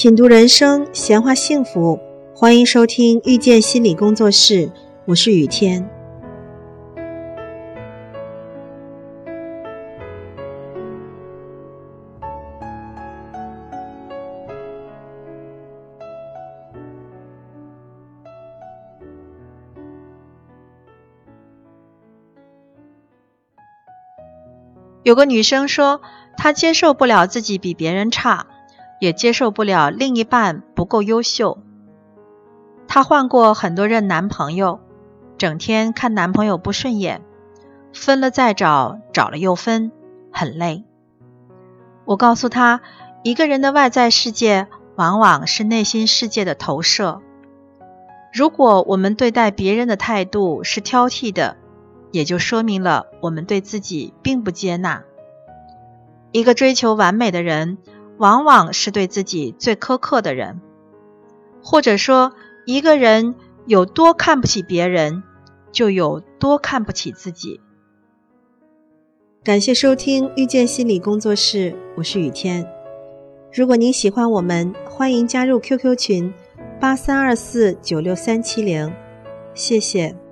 品读人生，闲话幸福，欢迎收听遇见心理工作室，我是雨天。有个女生说，她接受不了自己比别人差，也接受不了另一半不够优秀。她换过很多任男朋友，整天看男朋友不顺眼，分了再找，找了又分，很累。我告诉她，一个人的外在世界往往是内心世界的投射。如果我们对待别人的态度是挑剔的，也就说明了我们对自己并不接纳。一个追求完美的人，往往是对自己最苛刻的人。或者说，一个人有多看不起别人，就有多看不起自己。感谢收听遇见心理工作室，我是雨天。如果您喜欢我们，欢迎加入 QQ 群八三二四九六三七零，谢谢。